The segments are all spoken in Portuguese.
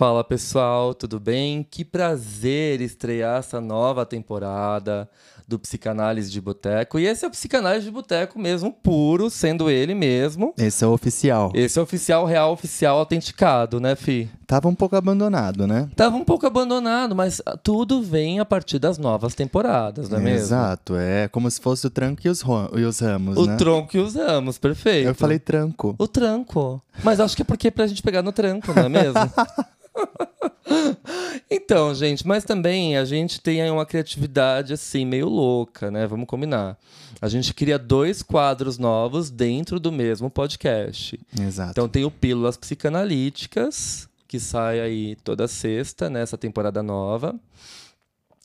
Fala pessoal, tudo bem? Que prazer estrear essa nova temporada do Psicanálise de Boteco. E esse é o Psicanálise de Boteco mesmo, puro, sendo ele mesmo. Esse é o oficial. Esse é o oficial, real, oficial, autenticado, né, Fi? Tava um pouco abandonado, né? Tava um pouco abandonado, mas tudo vem a partir das novas temporadas, não é, mesmo? Exato, é como se fosse o tranco e os, e os ramos, o né? O tronco e os ramos, perfeito. Eu falei tranco. O tranco. Mas acho que é porque é pra gente pegar no tranco, não é mesmo? então, gente, mas também a gente tem aí uma criatividade assim meio louca, né? Vamos combinar. A gente cria dois quadros novos dentro do mesmo podcast. Exato. Então tem o Pílulas Psicanalíticas, que sai aí toda sexta, nessa temporada nova.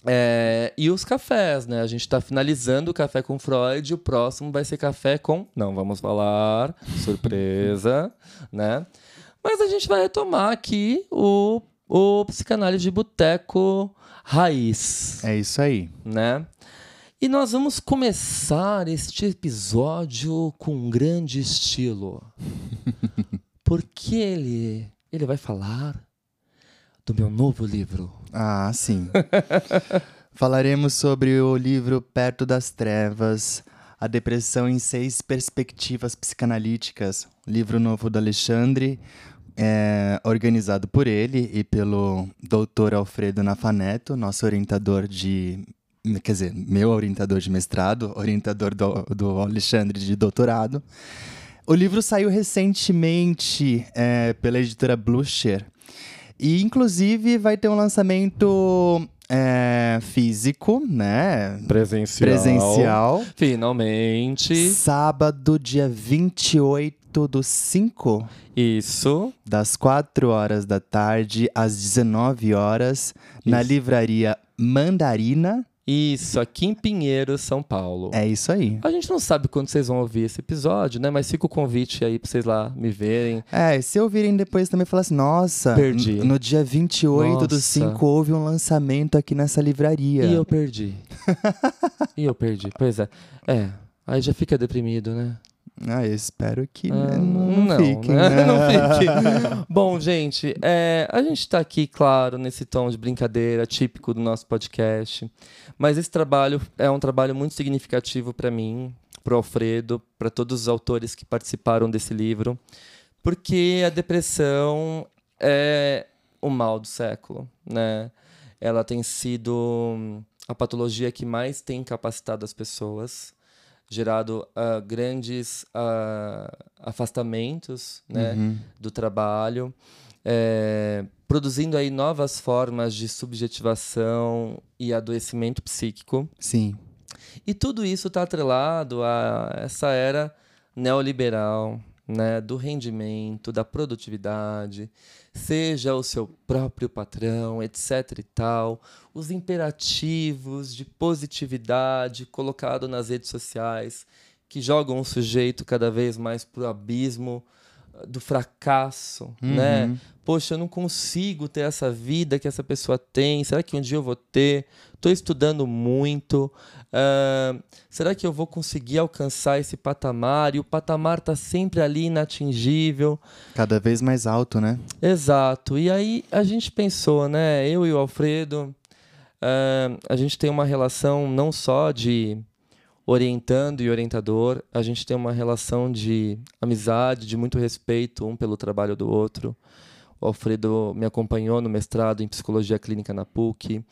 É, e os cafés, né? A gente está finalizando o café com Freud, o próximo vai ser café com. Não vamos falar, surpresa, né? Mas a gente vai retomar aqui o, o psicanálise de boteco raiz. É isso aí. Né? E nós vamos começar este episódio com um grande estilo. porque ele, ele vai falar do meu novo livro. Ah, sim. Falaremos sobre o livro Perto das Trevas, a depressão em seis perspectivas psicanalíticas, livro novo do Alexandre, é organizado por ele e pelo doutor Alfredo Nafaneto, nosso orientador de. Quer dizer, meu orientador de mestrado, orientador do, do Alexandre de doutorado. O livro saiu recentemente é, pela editora Blucher. E, inclusive, vai ter um lançamento é, físico, né? Presencial. Presencial. Finalmente. Sábado, dia 28 do 5. Isso. Das 4 horas da tarde às 19 horas, Isso. na livraria Mandarina. Isso, aqui em Pinheiro, São Paulo. É isso aí. A gente não sabe quando vocês vão ouvir esse episódio, né? Mas fica o convite aí pra vocês lá me verem. É, se ouvirem depois também falar assim, nossa, perdi. no dia 28 nossa. do 5 houve um lançamento aqui nessa livraria. E eu perdi. e eu perdi. Pois é. É, aí já fica deprimido, né? Ah, eu espero que ah, não, não fiquem. Né? não fique. Bom, gente, é, a gente está aqui, claro, nesse tom de brincadeira típico do nosso podcast. Mas esse trabalho é um trabalho muito significativo para mim, para o Alfredo, para todos os autores que participaram desse livro, porque a depressão é o mal do século, né? Ela tem sido a patologia que mais tem capacitado as pessoas gerado uh, grandes uh, afastamentos né, uhum. do trabalho, é, produzindo aí novas formas de subjetivação e adoecimento psíquico. Sim. E tudo isso está atrelado a essa era neoliberal, né, do rendimento, da produtividade, seja o seu próprio patrão, etc e tal, os imperativos de positividade colocado nas redes sociais que jogam o sujeito cada vez mais para o abismo do fracasso, Uhum. né? Poxa, eu não consigo ter essa vida que essa pessoa tem. Será que um dia eu vou ter? Estou estudando muito. Ah, será que eu vou conseguir alcançar esse patamar? E o patamar está sempre ali inatingível. Cada vez mais alto, né? Exato. E aí a gente pensou, né? Eu e o Alfredo, ah, a gente tem uma relação não só de orientando e orientador, a gente tem uma relação de amizade, de muito respeito um pelo trabalho do outro. O Alfredo me acompanhou no mestrado em psicologia clínica na PUC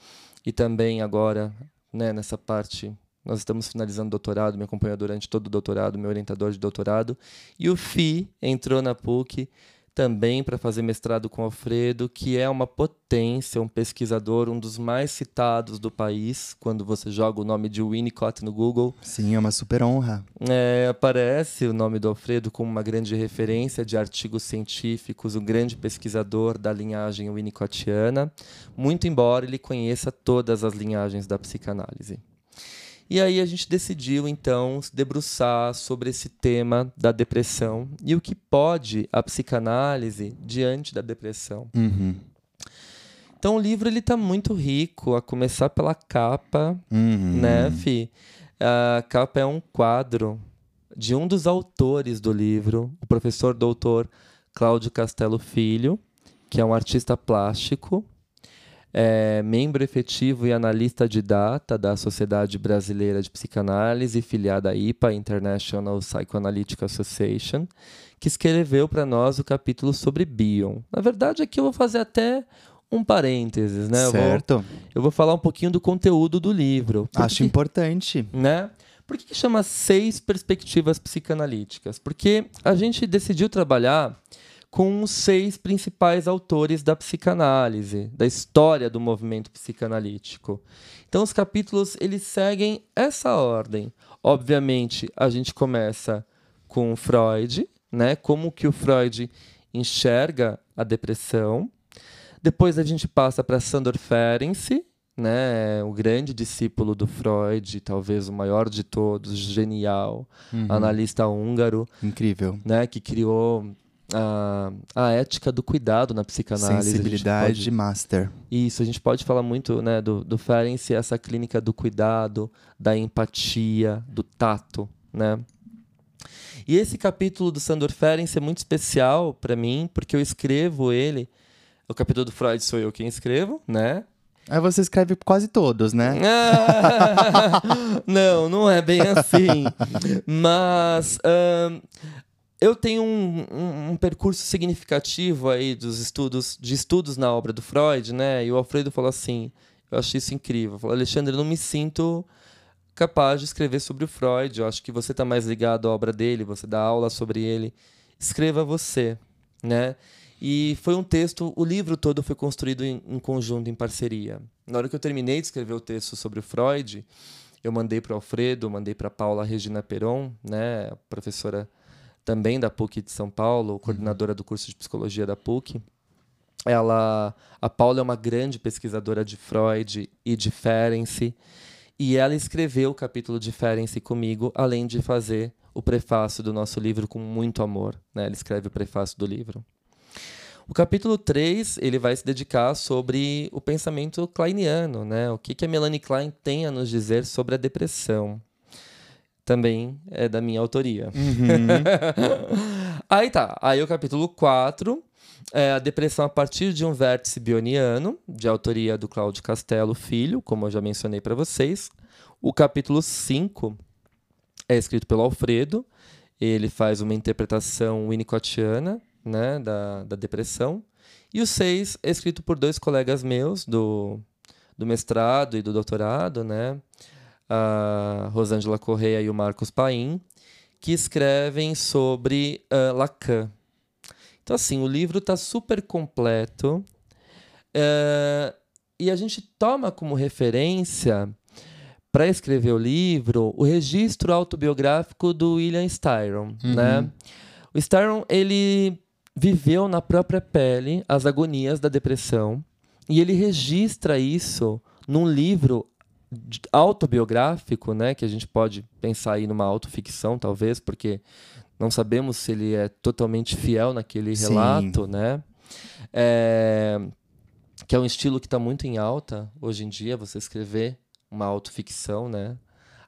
e também agora, né, nessa parte, nós estamos finalizando o doutorado, me acompanhou durante todo o doutorado, meu orientador de doutorado. E o Fi entrou na PUC também para fazer mestrado com Alfredo, que é uma potência, um pesquisador, um dos mais citados do país. Quando você joga o nome de Winnicott no Google, Sim, é uma super honra. é, aparece o nome do Alfredo como uma grande referência de artigos científicos, um grande pesquisador da linhagem winnicottiana, muito embora ele conheça todas as linhagens da psicanálise. E aí a gente decidiu então se debruçar sobre esse tema da depressão e o que pode a psicanálise diante da depressão. Uhum. Então o livro ele está muito rico, a começar pela capa, Uhum. né, Fi? A capa é um quadro de um dos autores do livro, o professor doutor Cláudio Castelo Filho, que é um artista plástico, é membro efetivo e analista de data da Sociedade Brasileira de Psicanálise, filiada à IPA, International Psychoanalytic Association, que escreveu para nós o capítulo sobre Bion. Na verdade, aqui eu vou fazer até um parênteses, né? Eu vou- Certo. eu vou falar um pouquinho do conteúdo do livro. Acho que- importante. né? Por que, que chama seis perspectivas psicanalíticas? Porque a gente decidiu trabalhar com os seis principais autores da psicanálise, da história do movimento psicanalítico. Então os capítulos eles seguem essa ordem. Obviamente, a gente começa com Freud, né? Como que o Freud enxerga a depressão. Depois a gente passa para Sandor Ferenczi, né, o grande discípulo do Freud, talvez o maior de todos, genial, Uhum. analista húngaro, Incrível. né, que criou a, a ética do cuidado na psicanálise. Sensibilidade pode- master. isso, a gente pode falar muito né, do, do Ferenczi, essa clínica do cuidado, da empatia, do tato, né? E esse capítulo do Sandor Ferenczi é muito especial para mim, porque eu escrevo ele, o capítulo do Freud sou eu quem escrevo, né? Aí você escreve quase todos, né? Ah, não, não é bem assim. Mas ahn, eu tenho um, um- um percurso significativo aí dos estudos, de estudos na obra do Freud, né? E o Alfredo falou assim, eu achei isso incrível. Falou, Alexandre, eu não me sinto capaz de escrever sobre o Freud. Eu acho que você está mais ligado à obra dele, você dá aula sobre ele. Escreva você, né? E foi um texto, o livro todo foi construído em, em conjunto, em parceria. Na hora que eu terminei de escrever o texto sobre o Freud, eu mandei para o Alfredo, mandei para Paula Regina Peron, né, professora também da PUC de São Paulo, coordenadora do curso de psicologia da PUC. Ela, a Paula é uma grande pesquisadora de Freud e de Ferenczi, e ela escreveu o capítulo de Ferenczi comigo, além de fazer o prefácio do nosso livro com muito amor. Né? Ela escreve o prefácio do livro. O capítulo 3, ele vai se dedicar sobre o pensamento kleiniano, né? O que, que a Melanie Klein tem a nos dizer sobre a depressão. Também é da minha autoria. aí tá, aí o capítulo 4 é a depressão a partir de um vértice bioniano, de autoria do Cláudio Castelo Filho, como eu já mencionei para vocês. O capítulo 5 é escrito pelo Alfredo, ele faz uma interpretação winnicottiana né, da, da depressão. E o 6 é escrito por dois colegas meus do, do mestrado e do doutorado, né? A Rosângela Correia e o Marcos Paim, que escrevem sobre ah, Lacan. Então, assim, o livro está super completo eh, e a gente toma como referência para escrever o livro o registro autobiográfico do William Styron, né? O Styron, ele viveu na própria pele as agonias da depressão e ele registra isso num livro autobiográfico, né, que a gente pode pensar aí numa autoficção, talvez, porque Não sabemos se ele é totalmente fiel naquele relato, Sim. né? É, que é um estilo que está muito em alta hoje em dia, você escrever uma autoficção, né?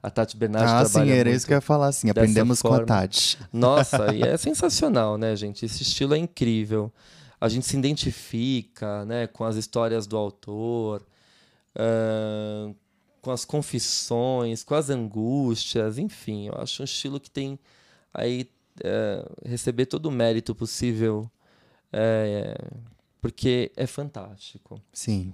A Tati Bernardi ah, trabalha sim, era isso que eu ia falar, assim, aprendemos forma. com a Tati. Nossa, e é sensacional, né, gente? Esse estilo é incrível. A gente se identifica, né, com as histórias do autor, uh, com as confissões, com as angústias, enfim, eu acho um estilo que tem aí uh, receber todo o mérito possível, uh, porque é fantástico. Sim.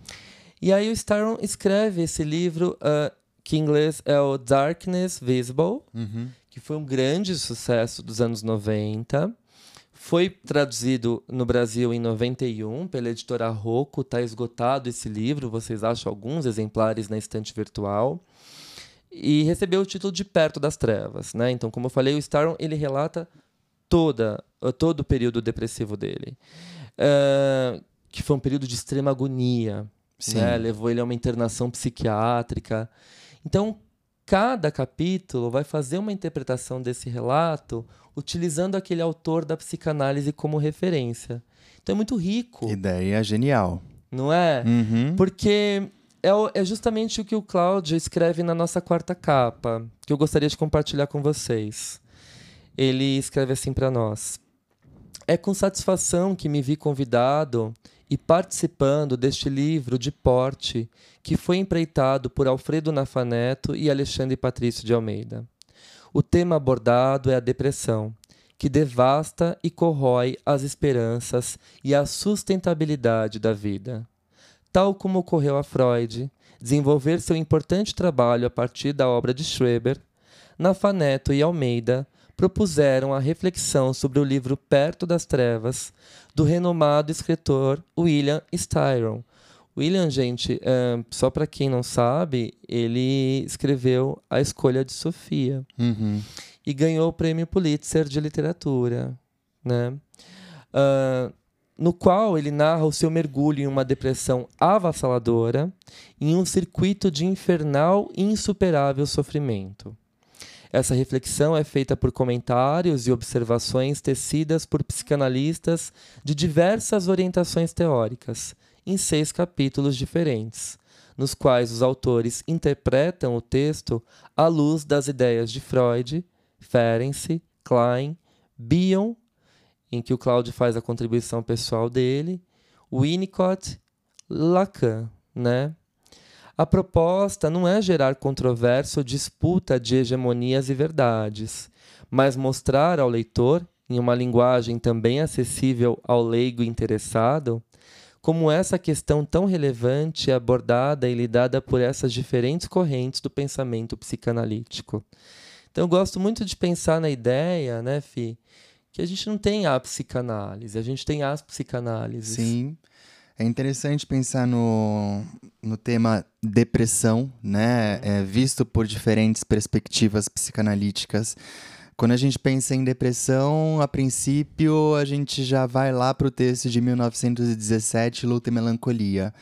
E aí o Staron escreve esse livro uh, que em inglês é o Darkness Visible, uhum. que foi um grande sucesso dos anos 90. Foi traduzido no Brasil em 91 pela editora Rocco. Está esgotado esse livro, vocês acham alguns exemplares na estante virtual. E recebeu o título de Perto das Trevas. Né? Então, como eu falei, o Staron ele relata toda, todo o período depressivo dele. Uh, que foi um período de extrema agonia. Né? Levou ele a uma internação psiquiátrica. Então, cada capítulo vai fazer uma interpretação desse relato utilizando aquele autor da psicanálise como referência. Então é muito rico. Ideia genial. Não é? Uhum. Porque é, é justamente o que o Cláudio escreve na nossa quarta capa, que eu gostaria de compartilhar com vocês. Ele escreve assim para nós: É com satisfação que me vi convidado e participando deste livro de porte que foi empreitado por Alfredo Nafaneto e Alexandre Patrício de Almeida. O tema abordado é a depressão, que devasta e corrói as esperanças e a sustentabilidade da vida. Tal como ocorreu a Freud, desenvolver seu importante trabalho a partir da obra de Schreber, Nafaneto e Almeida propuseram a reflexão sobre o livro Perto das Trevas, do renomado escritor William Styron. William, gente, é, só para quem não sabe, ele escreveu A Escolha de Sofia uhum. e ganhou o Prêmio Pulitzer de Literatura, né? Uh, no qual ele narra o seu mergulho em uma depressão avassaladora, em um circuito de infernal e insuperável sofrimento. Essa reflexão é feita por comentários e observações tecidas por psicanalistas de diversas orientações teóricas, em seis capítulos diferentes, nos quais os autores interpretam o texto à luz das ideias de Freud, Ferenczi, Klein, Bion, em que o Claudio faz a contribuição pessoal dele, Winnicott, Lacan, né? A proposta não é gerar controvérsia ou disputa de hegemonias e verdades, mas mostrar ao leitor, em uma linguagem também acessível ao leigo interessado, como essa questão tão relevante é abordada e lidada por essas diferentes correntes do pensamento psicanalítico. Então, eu gosto muito de pensar na ideia, né, Fi, que a gente não tem a psicanálise, a gente tem as psicanálises. Sim. É interessante pensar no, no tema depressão, né? É, visto por diferentes perspectivas psicanalíticas. Quando a gente pensa em depressão, a princípio a gente já vai lá para o texto de 1917, Luta e Melancolia.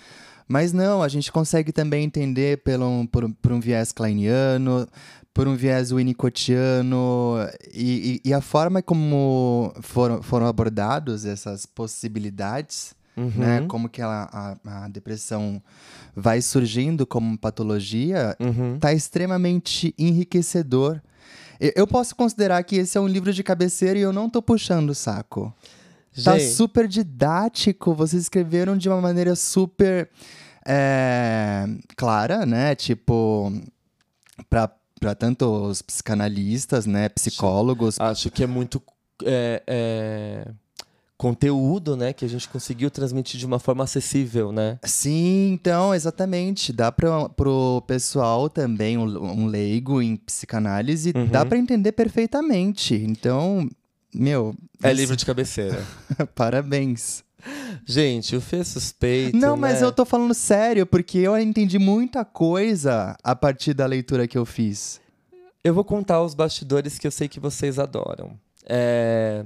Mas não, a gente consegue também entender pelo, por, por um viés kleiniano, por um viés winnicottiano, e, e, e a forma como foram, foram abordados essas possibilidades Uhum. Né? Como que a, a, a, depressão vai surgindo como patologia, uhum. tá extremamente enriquecedor. Eu, posso considerar que esse é um livro de cabeceira e eu não tô puxando o saco. Tá Gente. Tá super didático, vocês escreveram de uma maneira super é, clara, né? Tipo, para para tanto os psicanalistas, né, psicólogos. Acho que é muito é, é conteúdo, né, que a gente conseguiu transmitir de uma forma acessível, né? Sim, então, exatamente. Dá para pro pessoal também, um, um leigo em psicanálise, uhum. dá para entender perfeitamente. Então, meu. É livro de cabeceira. Parabéns. Gente, o Fê suspeito. Não, mas né? eu tô falando sério, porque eu entendi muita coisa a partir da leitura que eu fiz. Eu vou contar os bastidores que eu sei que vocês adoram. É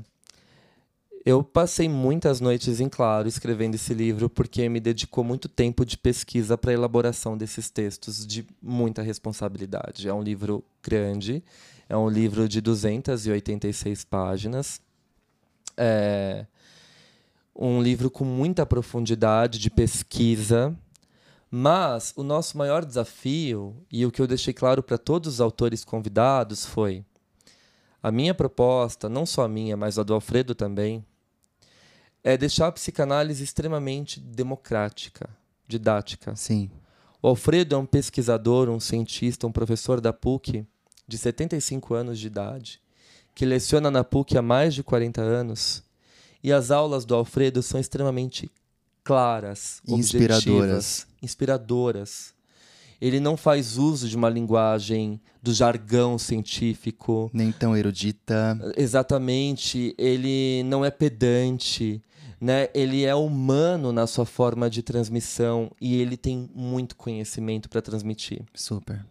Eu passei muitas noites em claro escrevendo esse livro porque me dedicou muito tempo de pesquisa para a elaboração desses textos de muita responsabilidade. É um livro grande, é um livro de 286 páginas. É um livro com muita profundidade de pesquisa, mas o nosso maior desafio, e o que eu deixei claro para todos os autores convidados, foi a minha proposta, não só a minha, mas a do Alfredo também, é deixar a psicanálise extremamente democrática, didática. Sim. O Alfredo é um pesquisador, um cientista, um professor da PUC de 75 anos de idade, que leciona na PUC há mais de 40 anos, e as aulas do Alfredo são extremamente claras, inspiradoras, inspiradoras. Ele não faz uso de uma linguagem do jargão científico, nem tão erudita. Exatamente, ele não é pedante, né? Ele é humano na sua forma de transmissão e ele tem muito conhecimento para transmitir. Super.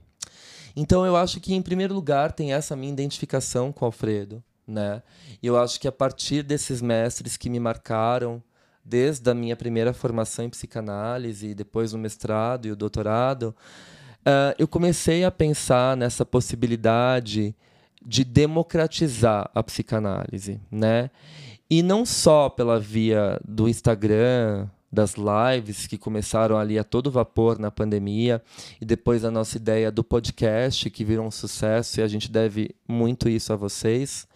Então eu acho que em primeiro lugar tem essa minha identificação com o Alfredo, né? E eu acho que a partir desses mestres que me marcaram, desde a minha primeira formação em psicanálise, depois o mestrado e o doutorado, uh, eu comecei a pensar nessa possibilidade de democratizar a psicanálise, né? E não só pela via do Instagram, das lives que começaram ali a todo vapor na pandemia e depois a nossa ideia do podcast que virou um sucesso e a gente deve muito isso a vocês.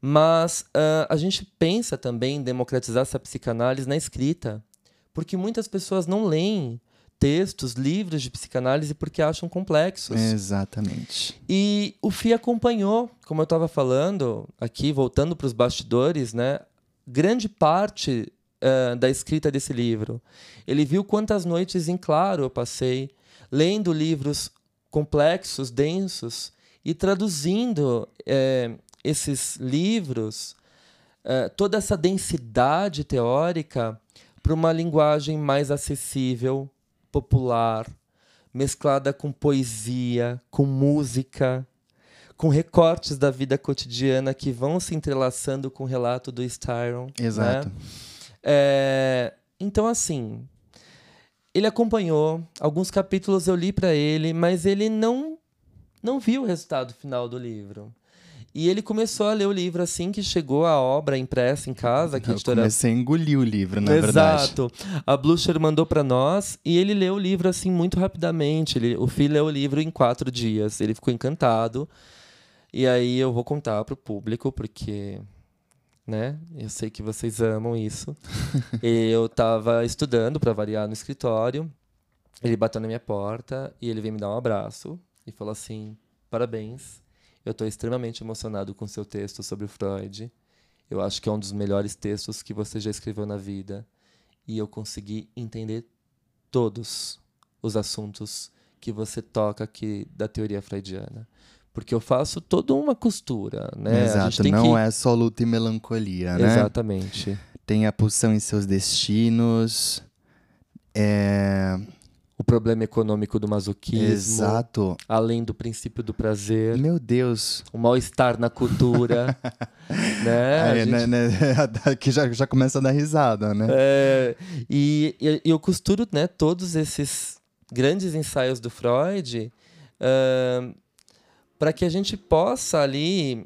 Mas uh, a gente pensa também em democratizar essa psicanálise na escrita, porque muitas pessoas não leem textos, livros de psicanálise porque acham complexos. Exatamente. E o FI acompanhou, como eu estava falando aqui, voltando para os bastidores, né? Grande parte uh, da escrita desse livro. Ele viu quantas noites em claro eu passei lendo livros complexos, densos e traduzindo eh, esses livros, uh, toda essa densidade teórica para uma linguagem mais acessível, popular, mesclada com poesia, com música, com recortes da vida cotidiana que vão se entrelaçando com o relato do Styron. Né? Exato. Né? É, então, assim, ele acompanhou, alguns capítulos eu li para ele, mas ele não, não viu o resultado final do livro. E ele começou a ler o livro assim que chegou a obra impressa em casa. Que eu editora... comecei a engolir o livro, na Exato. verdade. Exato. A Blucher mandou para nós e ele leu o livro assim muito rapidamente. Ele, o filho leu o livro em quatro dias. Ele ficou encantado. E aí eu vou contar para o público, porque né? Eu sei que vocês amam isso. eu estava estudando para variar no escritório. Ele bateu na minha porta e ele veio me dar um abraço e falou assim: "Parabéns. Eu estou extremamente emocionado com seu texto sobre o Freud. Eu acho que é um dos melhores textos que você já escreveu na vida e eu consegui entender todos os assuntos que você toca aqui da teoria freudiana porque eu faço toda uma costura, né? Exato, não que... é só luta e melancolia, né? Exatamente. Tem a pulsão em seus destinos, é... o problema econômico do masoquismo, Exato. além do princípio do prazer. Meu Deus. O mal-estar na cultura, né? Aí, né, gente... né, Aqui já, já começa a dar risada, né? É, e, e, eu costuro né, todos esses grandes ensaios do Freud... Uh, para que a gente possa ali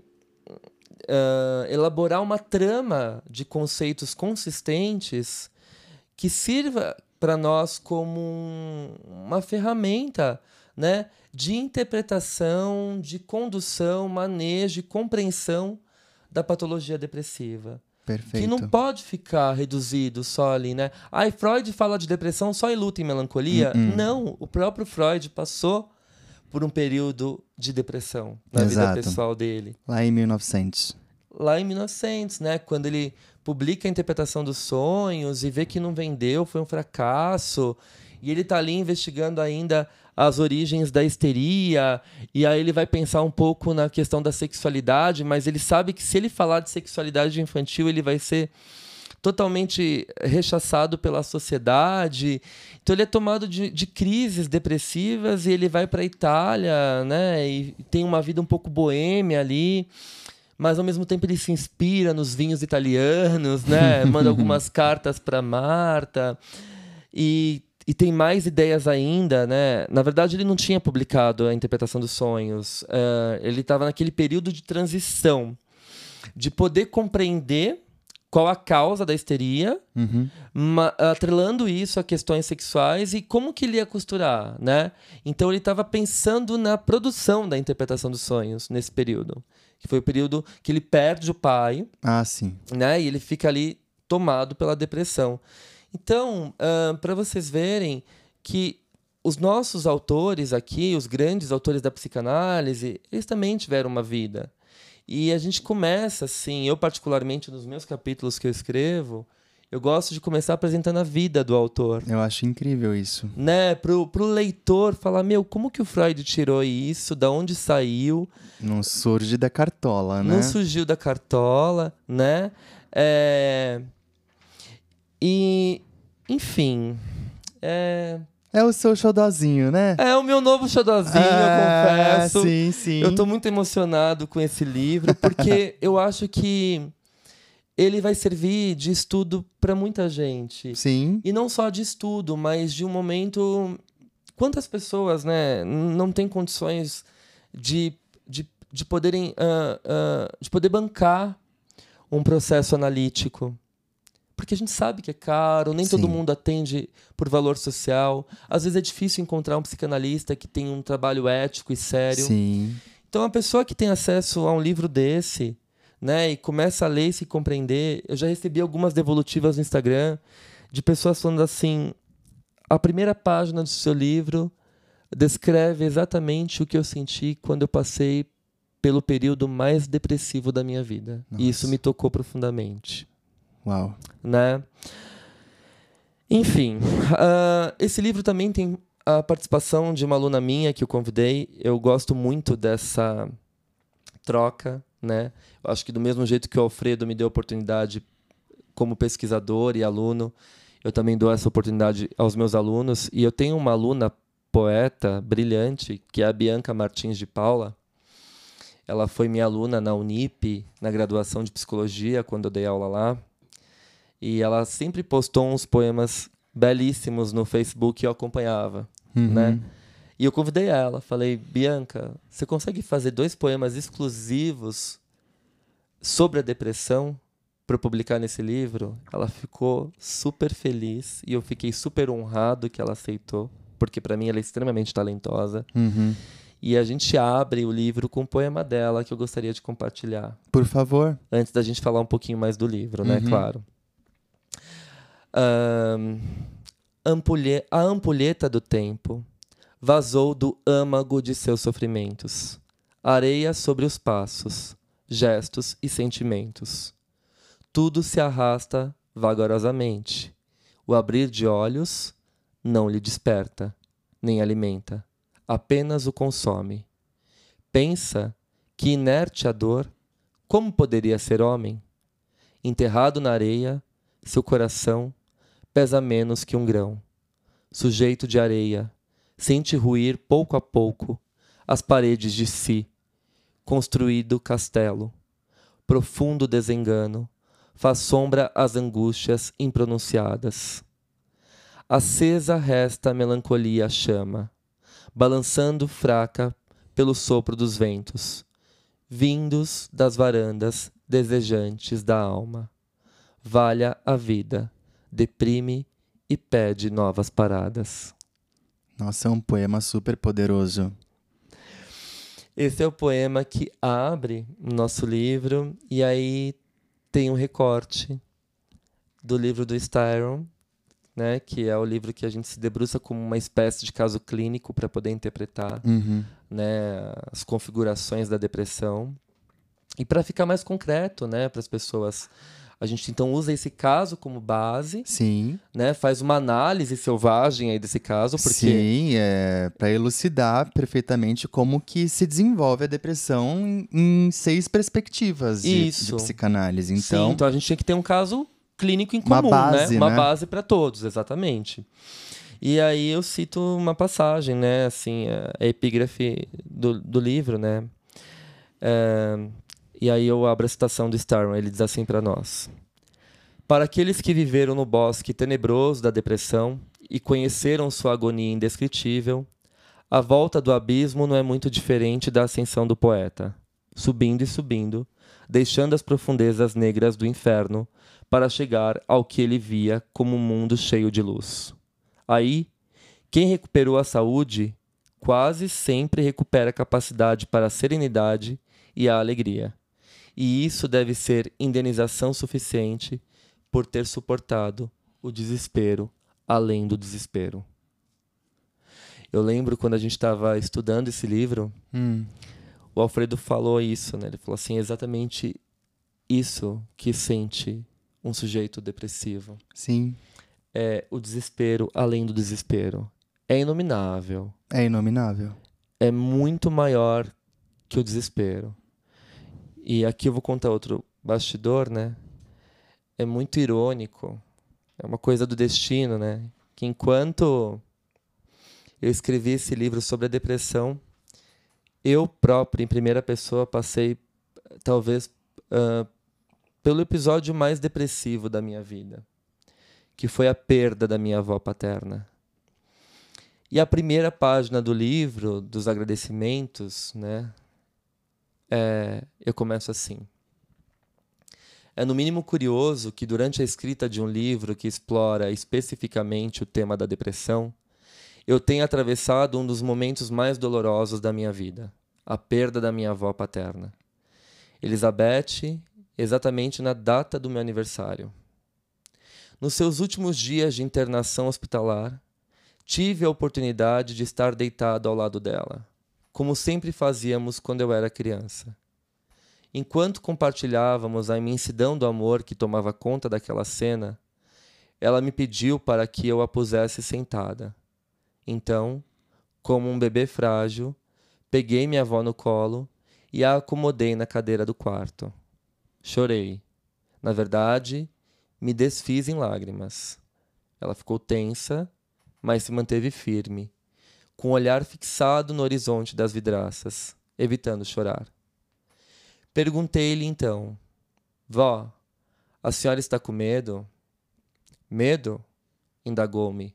uh, elaborar uma trama de conceitos consistentes que sirva para nós como um, uma ferramenta né, de interpretação, de condução, manejo e compreensão da patologia depressiva. Perfeito. Que não pode ficar reduzido só ali, né? Ai, Freud fala de depressão só em luta e melancolia. Uh -uh. Não, o próprio Freud passou por um período de depressão na Exato. vida pessoal dele. Lá em 1900. Lá em 1900, né? Quando ele publica a interpretação dos sonhos e vê que não vendeu, foi um fracasso. E ele está ali investigando ainda as origens da histeria, e aí ele vai pensar um pouco na questão da sexualidade, mas ele sabe que se ele falar de sexualidade infantil, ele vai ser totalmente rechaçado pela sociedade. Então ele é tomado de, de crises depressivas e ele vai para a Itália, né? E tem uma vida um pouco boêmia ali. Mas ao mesmo tempo ele se inspira nos vinhos italianos, né? Manda algumas cartas para Marta e, e tem mais ideias ainda, né? Na verdade, ele não tinha publicado a interpretação dos sonhos. Uh, ele estava naquele período de transição, de poder compreender qual a causa da histeria, uhum. atrelando isso a questões sexuais e como que ele ia costurar, né? Então ele estava pensando na produção da interpretação dos sonhos nesse período, que foi o período que ele perde o pai, ah, sim, né? E ele fica ali tomado pela depressão. Então, uh, para vocês verem que os nossos autores aqui, os grandes autores da psicanálise, eles também tiveram uma vida. E a gente começa assim, eu particularmente nos meus capítulos que eu escrevo, eu gosto de começar apresentando a vida do autor. Eu acho incrível isso. Né? Pro, pro leitor falar, meu, como que o Freud tirou isso? Da onde saiu? Não surge da cartola, né? Não surgiu da cartola, né? É... E, enfim, é... É o seu xodozinho, né? É o meu novo xodozinho, eu ah, confesso. Sim, sim. Eu tô muito emocionado com esse livro, porque eu acho que ele vai servir de estudo para muita gente. Sim. E não só de estudo, mas de um momento. Quantas pessoas, né, não têm condições de, de, de poderem. Uh, uh, de poder bancar um processo analítico? Porque a gente sabe que é caro, nem Sim. todo mundo atende por valor social. Às vezes é difícil encontrar um psicanalista que tem um trabalho ético e sério. Sim. Então, a pessoa que tem acesso a um livro desse, né, e começa a ler e se compreender, eu já recebi algumas devolutivas no Instagram de pessoas falando assim: a primeira página do seu livro descreve exatamente o que eu senti quando eu passei pelo período mais depressivo da minha vida. Nossa. E isso me tocou profundamente. Uau. Né? Enfim, uh, esse livro também tem a participação de uma aluna minha que eu convidei. Eu gosto muito dessa troca, né? Eu acho que do mesmo jeito que o Alfredo me deu a oportunidade como pesquisador e aluno, eu também dou essa oportunidade aos meus alunos. E eu tenho uma aluna poeta brilhante, que é a Bianca Martins de Paula. Ela foi minha aluna na Unip, na graduação de psicologia, quando eu dei aula lá. E ela sempre postou uns poemas belíssimos no Facebook e eu acompanhava, uhum. né? E eu convidei ela, falei, Bianca, você consegue fazer dois poemas exclusivos sobre a depressão para publicar nesse livro? Ela ficou super feliz e eu fiquei super honrado que ela aceitou, porque para mim ela é extremamente talentosa. Uhum. E a gente abre o livro com um poema dela que eu gostaria de compartilhar. Por favor. Antes da gente falar um pouquinho mais do livro, né? Uhum. Claro. Uh, ampulhe a ampulheta do tempo vazou do âmago de seus sofrimentos, areia sobre os passos, gestos e sentimentos. Tudo se arrasta vagarosamente. O abrir de olhos não lhe desperta, nem alimenta, apenas o consome. Pensa que inerte a dor, como poderia ser homem? Enterrado na areia, seu coração pesa menos que um grão. Sujeito de areia, sente ruir pouco a pouco as paredes de si. Construído castelo, profundo desengano, faz sombra às angústias impronunciadas. Acesa resta a melancolia chama, balançando fraca pelo sopro dos ventos, vindos das varandas desejantes da alma. Valha a vida deprime e pede novas paradas. Nossa, é um poema super poderoso. Esse é o poema que abre o nosso livro e aí tem um recorte do livro do Styron, né, que é o livro que a gente se debruça como uma espécie de caso clínico para poder interpretar uhum. né, as configurações da depressão. E para ficar mais concreto, né, para as pessoas a gente então usa esse caso como base. Sim. Né? Faz uma análise selvagem aí desse caso, porque Sim, é para elucidar perfeitamente como que se desenvolve a depressão em, em seis perspectivas de, de, psicanálise. Então, Sim, então a gente tinha que ter um caso clínico em comum, uma base, né? Uma né? base para todos, exatamente. E aí eu cito uma passagem, né? Assim, a epígrafe do, do livro, né? É, E aí eu abro a citação do Starman, ele diz assim para nós: Para aqueles que viveram no bosque tenebroso da depressão e conheceram sua agonia indescritível, a volta do abismo não é muito diferente da ascensão do poeta, subindo e subindo, deixando as profundezas negras do inferno para chegar ao que ele via como um mundo cheio de luz. Aí, quem recuperou a saúde quase sempre recupera a capacidade para a serenidade e a alegria. E isso deve ser indenização suficiente por ter suportado o desespero além do desespero. Eu lembro quando a gente estava estudando esse livro, Hum. o Alfredo falou isso, né? Ele falou assim, exatamente isso que sente um sujeito depressivo. Sim. É o desespero além do desespero. É inominável. É inominável. É muito maior que o desespero. E aqui eu vou contar outro bastidor, né? É muito irônico. É uma coisa do destino, né? Que enquanto eu escrevi esse livro sobre a depressão, eu próprio, em primeira pessoa, passei talvez ah, pelo episódio mais depressivo da minha vida, que foi a perda da minha avó paterna. E a primeira página do livro, dos agradecimentos, né? É, eu começo assim. É no mínimo curioso que, durante a escrita de um livro que explora especificamente o tema da depressão, eu tenha atravessado um dos momentos mais dolorosos da minha vida, a perda da minha avó paterna. Elizabeth, exatamente na data do meu aniversário. Nos seus últimos dias de internação hospitalar, tive a oportunidade de estar deitado ao lado dela, como sempre fazíamos quando eu era criança. Enquanto compartilhávamos a imensidão do amor que tomava conta daquela cena, ela me pediu para que eu a pusesse sentada. Então, como um bebê frágil, peguei minha avó no colo e a acomodei na cadeira do quarto. Chorei. Na verdade, me desfiz em lágrimas. Ela ficou tensa, mas se manteve firme, com o olhar fixado no horizonte das vidraças, evitando chorar. Perguntei-lhe então: Vó, a senhora está com medo? Medo? indagou-me.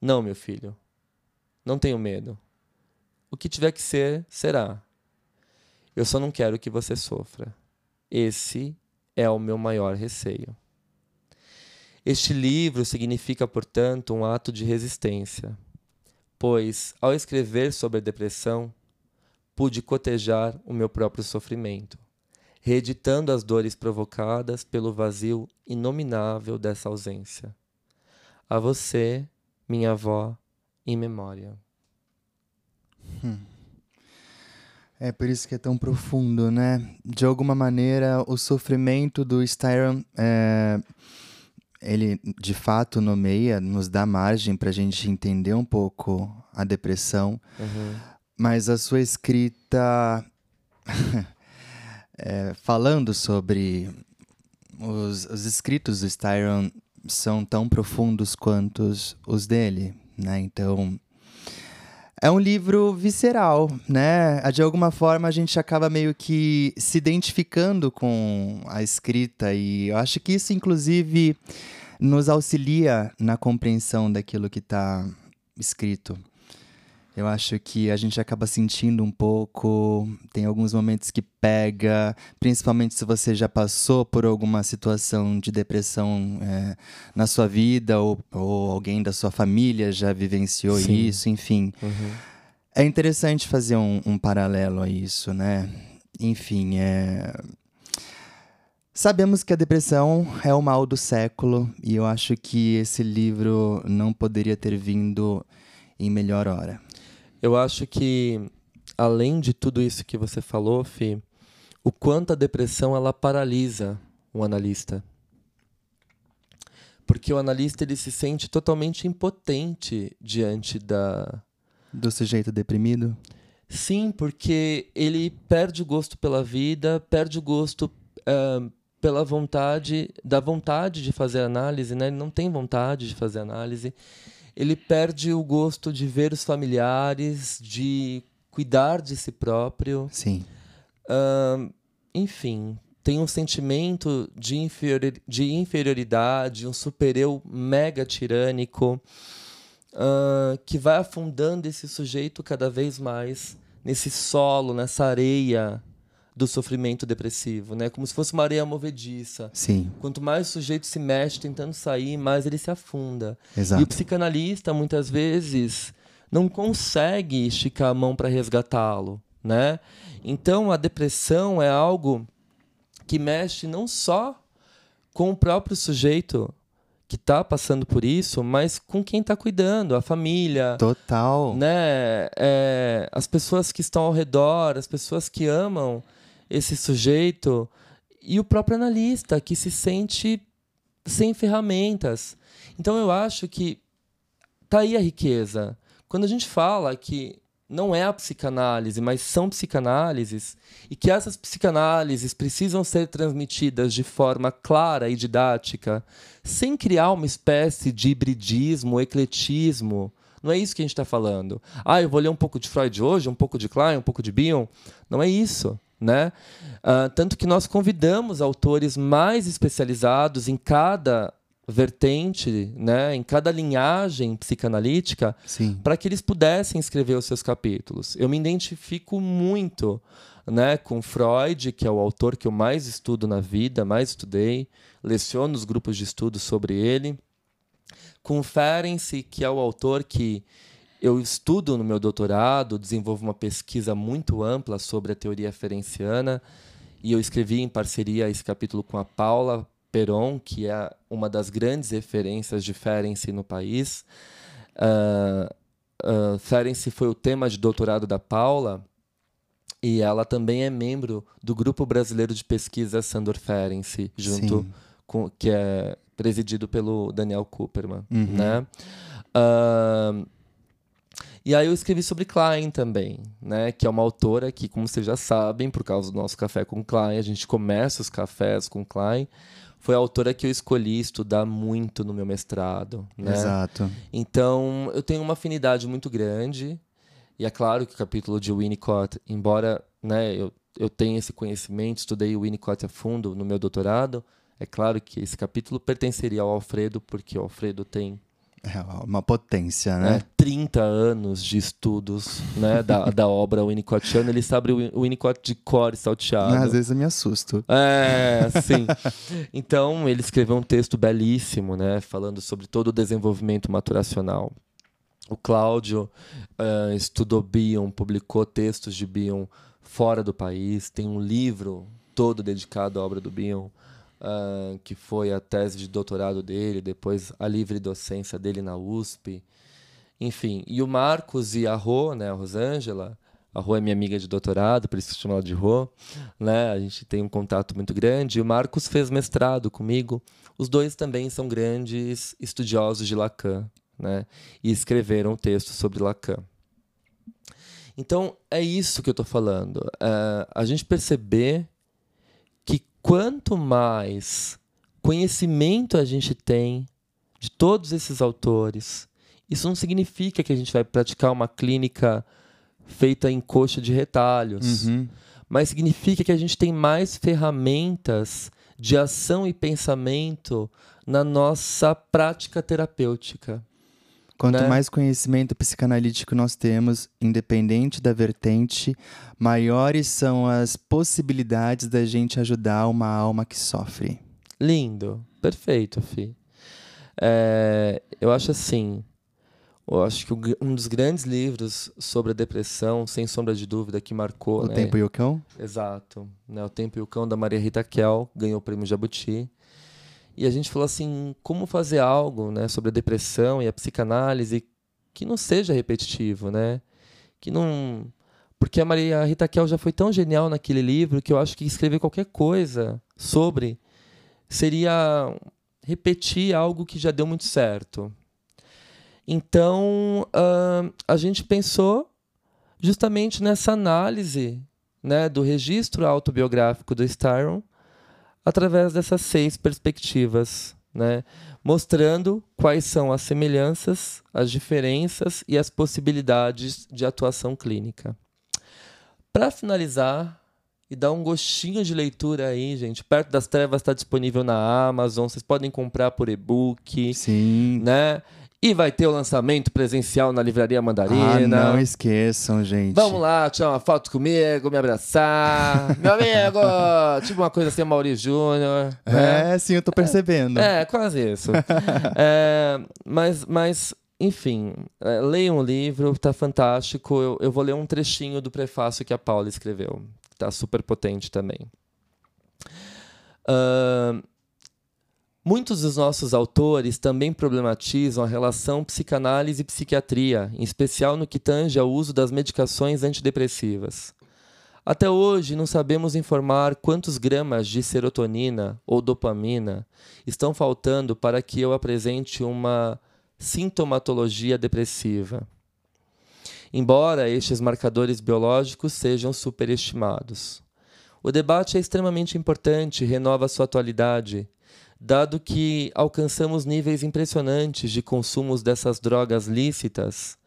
Não, meu filho. Não tenho medo. O que tiver que ser, será. Eu só não quero que você sofra. Esse é o meu maior receio. Este livro significa, portanto, um ato de resistência, pois, ao escrever sobre a depressão, pude cotejar o meu próprio sofrimento, reeditando as dores provocadas pelo vazio inominável dessa ausência. A você, minha avó, em memória. É por isso que é tão profundo, né? De alguma maneira, o sofrimento do Styron, é, ele de fato nomeia, nos dá margem para a gente entender um pouco a depressão, Uhum. mas a sua escrita é, falando sobre os, os escritos do Styron são tão profundos quanto os, os dele, né? Então é um livro visceral, né? De alguma forma a gente acaba meio que se identificando com a escrita e eu acho que isso inclusive nos auxilia na compreensão daquilo que está escrito. Eu acho que a gente acaba sentindo um pouco, tem alguns momentos que pega, principalmente se você já passou por alguma situação de depressão é, na sua vida ou, ou alguém da sua família já vivenciou Sim. isso, enfim. Uhum. É interessante fazer um, um paralelo a isso, né? Enfim, é... sabemos que a depressão é o mal do século e eu acho que esse livro não poderia ter vindo em melhor hora. Eu acho que, além de tudo isso que você falou, Fi, o quanto a depressão ela paralisa o analista. Porque o analista ele se sente totalmente impotente diante da. Do sujeito deprimido? Sim, porque ele perde o gosto pela vida, perde o gosto ah, pela vontade, da vontade de fazer análise, né? Ele não tem vontade de fazer análise. Ele perde o gosto de ver os familiares, de cuidar de si próprio. Sim. Ahn, enfim, tem um sentimento de, inferior, de inferioridade, um super-eu mega tirânico, uh, que vai afundando esse sujeito cada vez mais nesse solo, nessa areia do sofrimento depressivo, né? Como se fosse uma areia movediça. Sim. Quanto mais o sujeito se mexe tentando sair, mais ele se afunda. Exato. E o psicanalista muitas vezes não consegue esticar a mão para resgatá-lo, né? Então a depressão é algo que mexe não só com o próprio sujeito que está passando por isso, mas com quem está cuidando, a família. Total. Né? É, as pessoas que estão ao redor, as pessoas que amam esse sujeito e o próprio analista que se sente sem ferramentas. Então eu acho que tá aí a riqueza. Quando a gente fala que não é a psicanálise, mas são psicanálises, e que essas psicanálises precisam ser transmitidas de forma clara e didática, sem criar uma espécie de hibridismo, ecletismo. Não é isso que a gente está falando. Ah, eu vou ler um pouco de Freud hoje, um pouco de Klein, um pouco de Bion. Não é isso. Né? Uh, tanto que nós convidamos autores mais especializados em cada vertente, né, em cada linhagem psicanalítica, para que eles pudessem escrever os seus capítulos. Eu me identifico muito, né, com Freud, que é o autor que eu mais estudo na vida, mais estudei, leciono os grupos de estudo sobre ele. Com Ferenczi, que é o autor que eu estudo no meu doutorado, desenvolvo uma pesquisa muito ampla sobre a teoria ferenciana, e eu escrevi em parceria esse capítulo com a Paula Peron, que é uma das grandes referências de Ferenczi no país. Uh, uh, Ferenczi foi o tema de doutorado da Paula e ela também é membro do Grupo Brasileiro de Pesquisa Sandor Ferenczi, junto Sim. com que é presidido pelo Daniel Cooperman, uhum. né? Uh, e aí eu escrevi sobre Klein também, né? Que é uma autora que, como vocês já sabem, por causa do nosso café com Klein, a gente começa os cafés com Klein foi a autora que eu escolhi estudar muito no meu mestrado. Né? Exato. Então, eu tenho uma afinidade muito grande. E é claro que o capítulo de Winnicott, embora né, eu, eu tenha esse conhecimento, estudei o Winnicott a fundo no meu doutorado, é claro que esse capítulo pertenceria ao Alfredo, porque o Alfredo tem é uma potência, né? É, 30 anos de estudos né, da, da obra Winnicottiana. Ele sabe o Winnicott de cor salteado. Às vezes eu me assusto. É, sim. então, ele escreveu um texto belíssimo, né? Falando sobre todo o desenvolvimento maturacional. O Cláudio uh, estudou Bion, publicou textos de Bion fora do país. Tem um livro todo dedicado à obra do Bion uh, que foi a tese de doutorado dele, depois a livre docência dele na USP. Enfim, e o Marcos e a Rô, né, a Rosângela, a Rô é minha amiga de doutorado, por isso chamo ela de Rô, né? A gente tem um contato muito grande. E o Marcos fez mestrado comigo. Os dois também são grandes estudiosos de Lacan, né? E escreveram um texto sobre Lacan. Então, é isso que eu estou falando. Uh, a gente perceber quanto mais conhecimento a gente tem de todos esses autores, isso não significa que a gente vai praticar uma clínica feita em coxa de retalhos, uhum. mas significa que a gente tem mais ferramentas de ação e pensamento na nossa prática terapêutica. Quanto né? mais conhecimento psicanalítico nós temos, independente da vertente, maiores são as possibilidades da gente ajudar uma alma que sofre. Lindo, perfeito, Fi. É, eu acho assim, eu acho que um dos grandes livros sobre a depressão, sem sombra de dúvida, que marcou. O né? Tempo e o Cão? Exato. Né? O Tempo e o Cão, da Maria Rita Kell, ganhou o prêmio Jabuti. E a gente falou assim, como fazer algo, né, sobre a depressão e a psicanálise que não seja repetitivo, né? Que não porque a Maria Rita Kel já foi tão genial naquele livro que eu acho que escrever qualquer coisa sobre seria repetir algo que já deu muito certo. Então, uh, a gente pensou justamente nessa análise né, do registro autobiográfico do Styron através dessas seis perspectivas, né? mostrando quais são as semelhanças, as diferenças e as possibilidades de atuação clínica. Para finalizar e dá um gostinho de leitura aí, gente. Perto das Trevas está disponível na Amazon, vocês podem comprar por e-book. Sim. Né? E vai ter o lançamento presencial na Livraria Mandarina. Ah, não esqueçam, gente. Vamos lá, tirar uma foto comigo, me abraçar. Meu amigo! tipo uma coisa assim, Maurício Júnior. Né? É, sim, eu tô percebendo. É, é quase isso. é, mas, mas, enfim, é, leiam o livro, tá fantástico. Eu, eu vou ler um trechinho do prefácio que a Paula escreveu. Tá super potente também. Uh, Muitos dos nossos autores também problematizam a relação psicanálise e psiquiatria, em especial no que tange ao uso das medicações antidepressivas. Até hoje, não sabemos informar quantos gramas de serotonina ou dopamina estão faltando para que eu apresente uma sintomatologia depressiva. Embora estes marcadores biológicos sejam superestimados. O debate é extremamente importante e renova sua atualidade dado que alcançamos níveis impressionantes de consumos dessas drogas lícitas,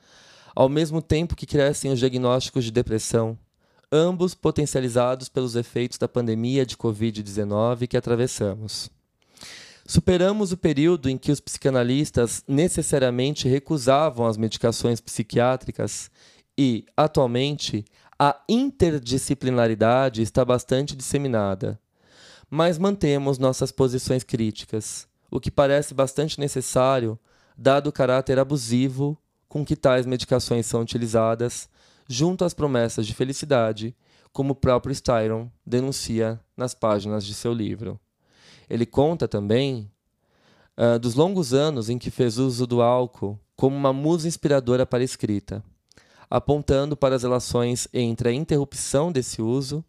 ao mesmo tempo que crescem os diagnósticos de depressão, ambos potencializados pelos efeitos da pandemia de Covid-19 que atravessamos. Superamos o período em que os psicanalistas necessariamente recusavam as medicações psiquiátricas e, atualmente, a interdisciplinaridade está bastante disseminada mas mantemos nossas posições críticas, o que parece bastante necessário, dado o caráter abusivo com que tais medicações são utilizadas, junto às promessas de felicidade, como o próprio Styron denuncia nas páginas de seu livro. Ele conta também uh, dos longos anos em que fez uso do álcool como uma musa inspiradora para a escrita, apontando para as relações entre a interrupção desse uso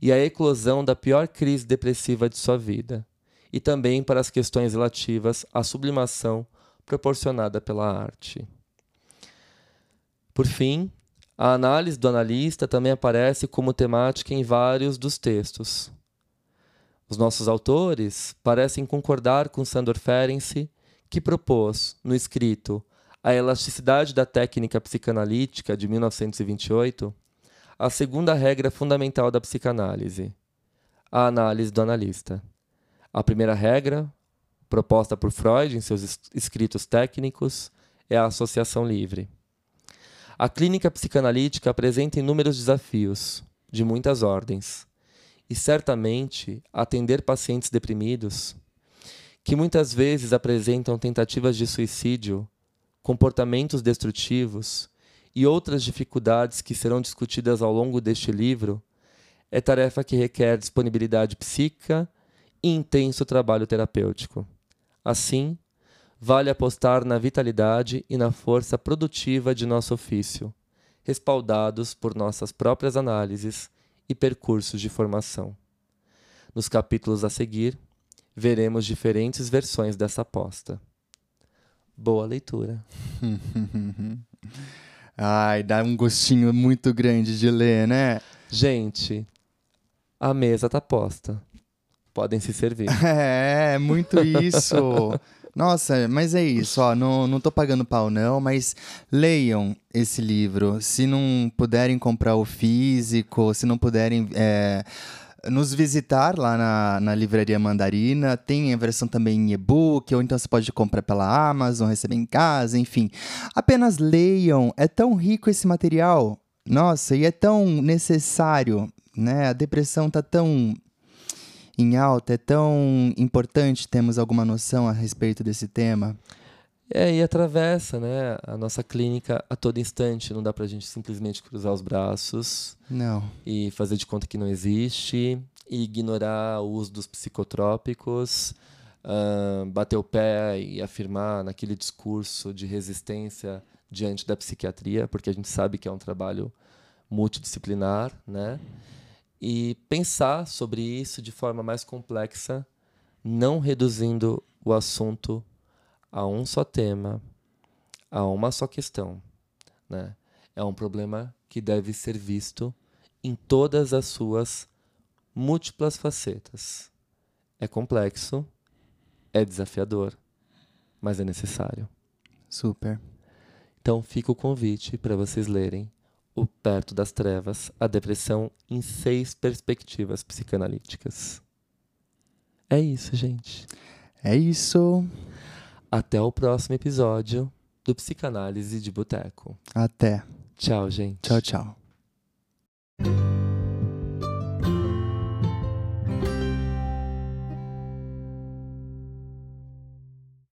e a eclosão da pior crise depressiva de sua vida, e também para as questões relativas à sublimação proporcionada pela arte. Por fim, a análise do analista também aparece como temática em vários dos textos. Os nossos autores parecem concordar com Sandor Ferenczi, que propôs, no escrito A Elasticidade da Técnica Psicanalítica de 1928, a segunda regra fundamental da psicanálise, a análise do analista. A primeira regra, proposta por Freud em seus escritos técnicos, é a associação livre. A clínica psicanalítica apresenta inúmeros desafios, de muitas ordens, e certamente atender pacientes deprimidos, que muitas vezes apresentam tentativas de suicídio, comportamentos destrutivos e outras dificuldades que serão discutidas ao longo deste livro, é tarefa que requer disponibilidade psíquica e intenso trabalho terapêutico. Assim, vale apostar na vitalidade e na força produtiva de nosso ofício, respaldados por nossas próprias análises e percursos de formação. Nos capítulos a seguir, veremos diferentes versões dessa aposta. Boa leitura! Ai, dá um gostinho muito grande de ler, né? Gente, a mesa tá posta. Podem se servir. É, muito isso. Nossa, mas é isso, ó, não, não tô pagando pau não, mas leiam esse livro. Se não puderem comprar o físico, se não puderem é, nos visitar lá na, na Livraria Mandarina. Tem a versão também em e-book, ou então você pode comprar pela Amazon, receber em casa, enfim. Apenas leiam, é tão rico esse material. Nossa, e é tão necessário, né? A depressão tá tão em alta, é tão importante termos alguma noção a respeito desse tema. É, e atravessa, né, a nossa clínica a todo instante. Não dá pra gente simplesmente cruzar os braços. Não. E fazer de conta que não existe. E ignorar o uso dos psicotrópicos. Uh, bater o pé e afirmar naquele discurso de resistência diante da psiquiatria, porque a gente sabe que é um trabalho multidisciplinar, né? E pensar sobre isso de forma mais complexa, não reduzindo o assunto a um só tema, a uma só questão. Né? É um problema que deve ser visto em todas as suas múltiplas facetas. É complexo, é desafiador, mas é necessário. Super. Então fica o convite para vocês lerem o Perto das Trevas, a depressão em seis perspectivas psicanalíticas. É isso, gente. É isso. Até o próximo episódio do Psicanálise de Boteco. Até. Tchau, gente. Tchau, tchau.